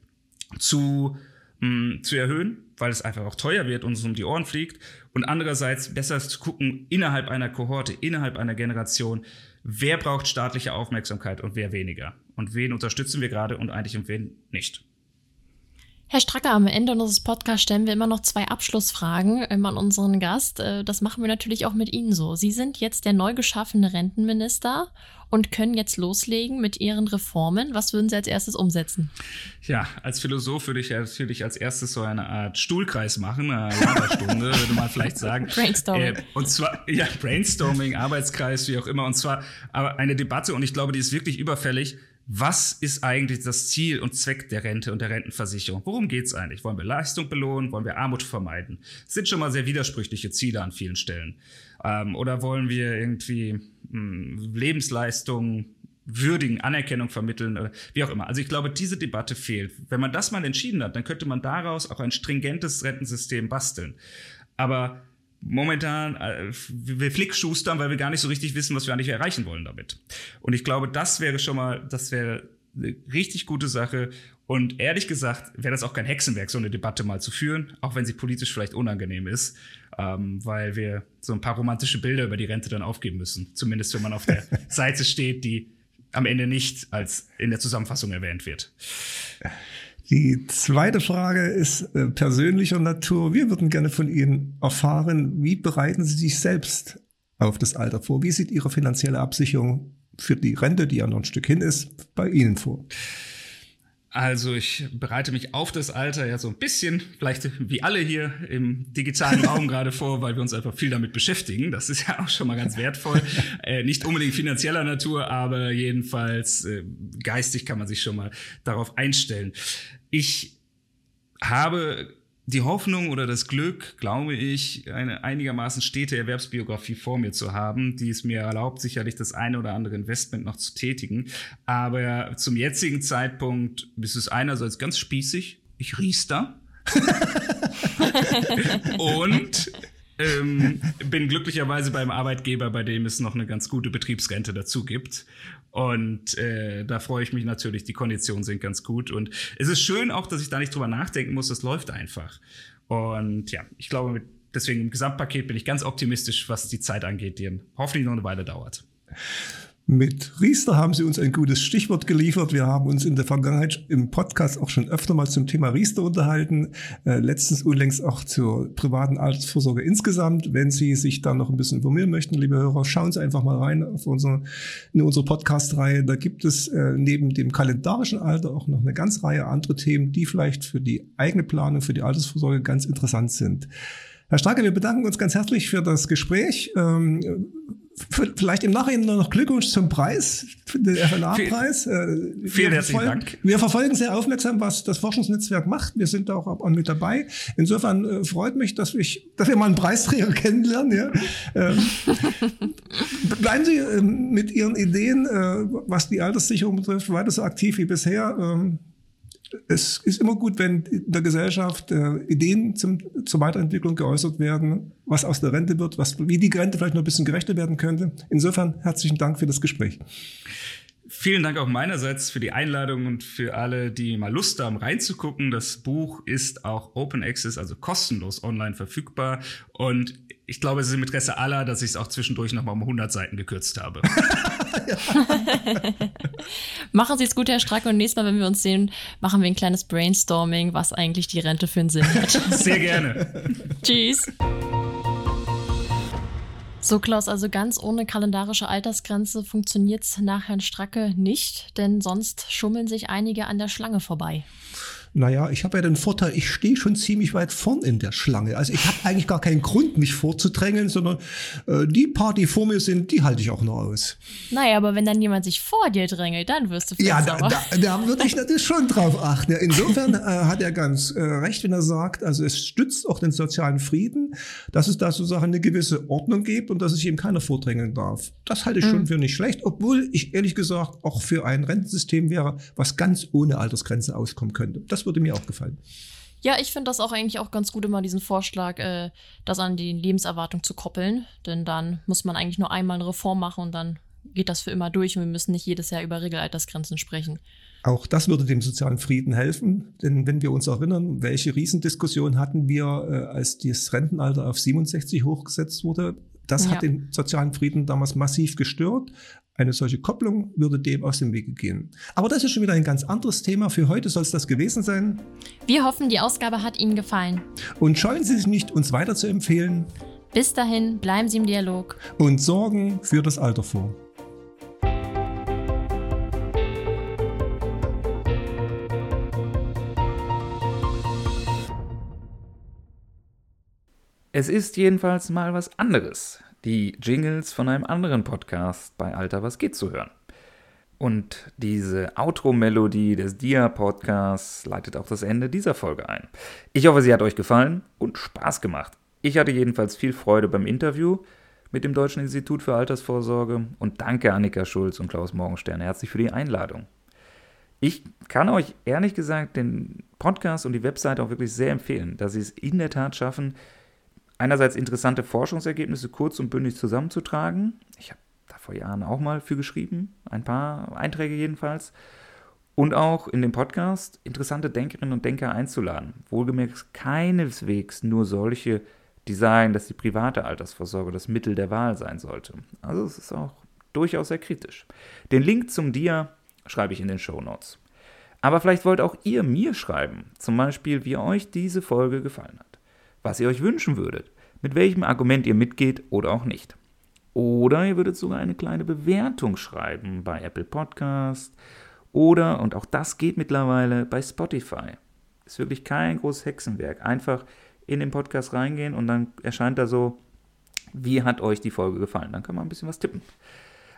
zu mh, zu erhöhen, weil es einfach auch teuer wird und es um die Ohren fliegt. Und andererseits besser zu gucken, innerhalb einer Kohorte, innerhalb einer Generation, wer braucht staatliche Aufmerksamkeit und wer weniger. Und wen unterstützen wir gerade und eigentlich und wen nicht. Herr Stracker, am Ende unseres Podcasts stellen wir immer noch zwei Abschlussfragen ähm, an unseren Gast. Äh, das machen wir natürlich auch mit Ihnen so. Sie sind jetzt der neu geschaffene Rentenminister und können jetzt loslegen mit Ihren Reformen. Was würden Sie als erstes umsetzen? Ja, als Philosoph würde ich natürlich als erstes so eine Art Stuhlkreis machen, eine Laberstunde, würde man vielleicht sagen. Brainstorming. Äh, und zwar, ja, Brainstorming, Arbeitskreis, wie auch immer. Und zwar aber eine Debatte, und ich glaube, die ist wirklich überfällig was ist eigentlich das Ziel und Zweck der Rente und der Rentenversicherung? Worum geht es eigentlich? Wollen wir Leistung belohnen? Wollen wir Armut vermeiden? Das sind schon mal sehr widersprüchliche Ziele an vielen Stellen. Ähm, oder wollen wir irgendwie mh, hm, Lebensleistung würdigen, Anerkennung vermitteln oder wie auch immer. Also ich glaube, diese Debatte fehlt. Wenn man das mal entschieden hat, dann könnte man daraus auch ein stringentes Rentensystem basteln. Aber momentan, äh, wir flickschustern, weil wir gar nicht so richtig wissen, was wir eigentlich erreichen wollen damit. Und ich glaube, das wäre schon mal, das wäre eine richtig gute Sache. Und ehrlich gesagt wäre das auch kein Hexenwerk, so eine Debatte mal zu führen, auch wenn sie politisch vielleicht unangenehm ist, ähm, weil wir so ein paar romantische Bilder über die Rente dann aufgeben müssen. Zumindest wenn man auf der Seite steht, die am Ende nicht als in der Zusammenfassung erwähnt wird. Die zweite Frage ist äh, persönlicher Natur. Wir würden gerne von Ihnen erfahren, wie bereiten Sie sich selbst auf das Alter vor? Wie sieht Ihre finanzielle Absicherung für die Rente, die ja noch ein Stück hin ist, bei Ihnen vor? Also ich bereite mich auf das Alter ja so ein bisschen, vielleicht wie alle hier im digitalen Raum gerade vor, weil wir uns einfach viel damit beschäftigen. Das ist ja auch schon mal ganz wertvoll. äh, nicht unbedingt finanzieller Natur, aber jedenfalls äh, geistig kann man sich schon mal darauf einstellen. Ich habe die Hoffnung oder das Glück, glaube ich, eine einigermaßen stete Erwerbsbiografie vor mir zu haben, die es mir erlaubt, sicherlich das eine oder andere Investment noch zu tätigen. Aber zum jetzigen Zeitpunkt ist es einerseits ganz spießig. Ich riester. und ähm, bin glücklicherweise beim Arbeitgeber, bei dem es noch eine ganz gute Betriebsrente dazu gibt. Und äh, da freue ich mich natürlich, die Konditionen sind ganz gut. Und es ist schön auch, dass ich da nicht drüber nachdenken muss, es läuft einfach. Und ja, ich glaube, deswegen im Gesamtpaket bin ich ganz optimistisch, was die Zeit angeht, die hoffentlich noch eine Weile dauert. Mit Riester haben Sie uns ein gutes Stichwort geliefert. Wir haben uns in der Vergangenheit im Podcast auch schon öfter mal zum Thema Riester unterhalten. Äh, letztens unlängst auch zur privaten Altersvorsorge insgesamt. Wenn Sie sich da noch ein bisschen informieren möchten, liebe Hörer, schauen Sie einfach mal rein auf unsere, in unsere Podcast-Reihe. Da gibt es äh, neben dem kalendarischen Alter auch noch eine ganze Reihe andere Themen, die vielleicht für die eigene Planung, für die Altersvorsorge ganz interessant sind. Herr Stracke, wir bedanken uns ganz herzlich für das Gespräch. Ähm, vielleicht im Nachhinein noch Glückwunsch zum Preis, den FNA-Preis. Vielen, äh, vielen herzlichen Dank. Wir verfolgen sehr aufmerksam, was das Forschungsnetzwerk macht. Wir sind da auch mit dabei. Insofern äh, freut mich, dass, ich, dass wir mal einen Preisträger kennenlernen. Ja. Ähm, bleiben Sie ähm, mit Ihren Ideen, äh, was die Alterssicherung betrifft, weiter so aktiv wie bisher. Es ist immer gut, wenn in der Gesellschaft äh, Ideen zum, zur Weiterentwicklung geäußert werden, was aus der Rente wird, was, wie die Rente vielleicht noch ein bisschen gerechter werden könnte. Insofern herzlichen Dank für das Gespräch. Vielen Dank auch meinerseits für die Einladung und für alle, die mal Lust haben, reinzugucken. Das Buch ist auch Open Access, also kostenlos online verfügbar. Und ich glaube, es ist im Interesse aller, dass ich es auch zwischendurch nochmal um 100 Seiten gekürzt habe. machen Sie es gut, Herr Stracke. Und nächstes Mal, wenn wir uns sehen, machen wir ein kleines Brainstorming, was eigentlich die Rente für einen Sinn hat. Sehr gerne. Tschüss. So, Klaus, also ganz ohne kalendarische Altersgrenze funktioniert es nach Herrn Stracke nicht, denn sonst schummeln sich einige an der Schlange vorbei naja, ich habe ja den Vorteil, ich stehe schon ziemlich weit vorn in der Schlange. Also ich habe eigentlich gar keinen Grund, mich vorzudrängeln, sondern äh, die paar, die vor mir sind, die halte ich auch noch aus. Naja, aber wenn dann jemand sich vor dir drängelt, dann wirst du vielleicht Ja, da, da, da würde ich natürlich schon drauf achten. Insofern äh, hat er ganz äh, recht, wenn er sagt, also es stützt auch den sozialen Frieden, dass es da sozusagen eine gewisse Ordnung gibt und dass sich eben keiner vordrängeln darf. Das halte ich mhm. schon für nicht schlecht, obwohl ich ehrlich gesagt auch für ein Rentensystem wäre, was ganz ohne Altersgrenze auskommen könnte. Das das würde mir auch gefallen. Ja, ich finde das auch eigentlich auch ganz gut, immer diesen Vorschlag, äh, das an die Lebenserwartung zu koppeln. Denn dann muss man eigentlich nur einmal eine Reform machen und dann geht das für immer durch und wir müssen nicht jedes Jahr über Regelaltersgrenzen sprechen. Auch das würde dem sozialen Frieden helfen, denn wenn wir uns erinnern, welche Riesendiskussion hatten wir, äh, als das Rentenalter auf 67 hochgesetzt wurde, das Ja. hat den sozialen Frieden damals massiv gestört. Eine solche Kopplung würde dem aus dem Wege gehen. Aber das ist schon wieder ein ganz anderes Thema. Für heute soll es das gewesen sein. Wir hoffen, die Ausgabe hat Ihnen gefallen. Und scheuen Sie sich nicht, uns weiter zu empfehlen Bis dahin, bleiben Sie im Dialog. und sorgen für das Alter vor. Es ist jedenfalls mal was anderes, die Jingles von einem anderen Podcast bei Alter was geht zu hören. Und diese Outro-Melodie des Dia-Podcasts leitet auch das Ende dieser Folge ein. Ich hoffe, sie hat euch gefallen und Spaß gemacht. Ich hatte jedenfalls viel Freude beim Interview mit dem Deutschen Institut für Altersvorsorge und danke Annika Schulz und Klaus Morgenstern herzlich für die Einladung. Ich kann euch ehrlich gesagt den Podcast und die Webseite auch wirklich sehr empfehlen, dass sie es in der Tat schaffen, einerseits interessante Forschungsergebnisse kurz und bündig zusammenzutragen. Ich habe da vor Jahren auch mal für geschrieben, ein paar Einträge jedenfalls. Und auch in dem Podcast interessante Denkerinnen und Denker einzuladen. Wohlgemerkt keineswegs nur solche, die sagen, dass die private Altersvorsorge das Mittel der Wahl sein sollte. Also es ist auch durchaus sehr kritisch. Den Link zum Dia schreibe ich in den Show Notes. Aber vielleicht wollt auch ihr mir schreiben, zum Beispiel, wie euch diese Folge gefallen hat was ihr euch wünschen würdet, mit welchem Argument ihr mitgeht oder auch nicht. Oder ihr würdet sogar eine kleine Bewertung schreiben bei Apple Podcast oder, und auch das geht mittlerweile, bei Spotify. Ist wirklich kein großes Hexenwerk. Einfach in den Podcast reingehen und dann erscheint da so, wie hat euch die Folge gefallen. Dann kann man ein bisschen was tippen.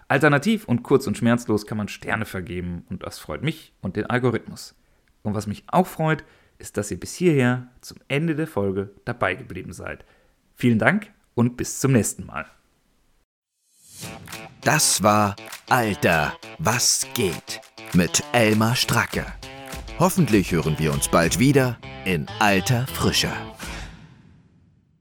Alternativ und kurz und schmerzlos kann man Sterne vergeben und das freut mich und den Algorithmus. Und was mich auch freut, ist, dass ihr bis hierher zum Ende der Folge dabei geblieben seid. Vielen Dank und bis zum nächsten Mal. Das war Alter, was geht? Mit Elmar Stracke. Hoffentlich hören wir uns bald wieder in alter Frische.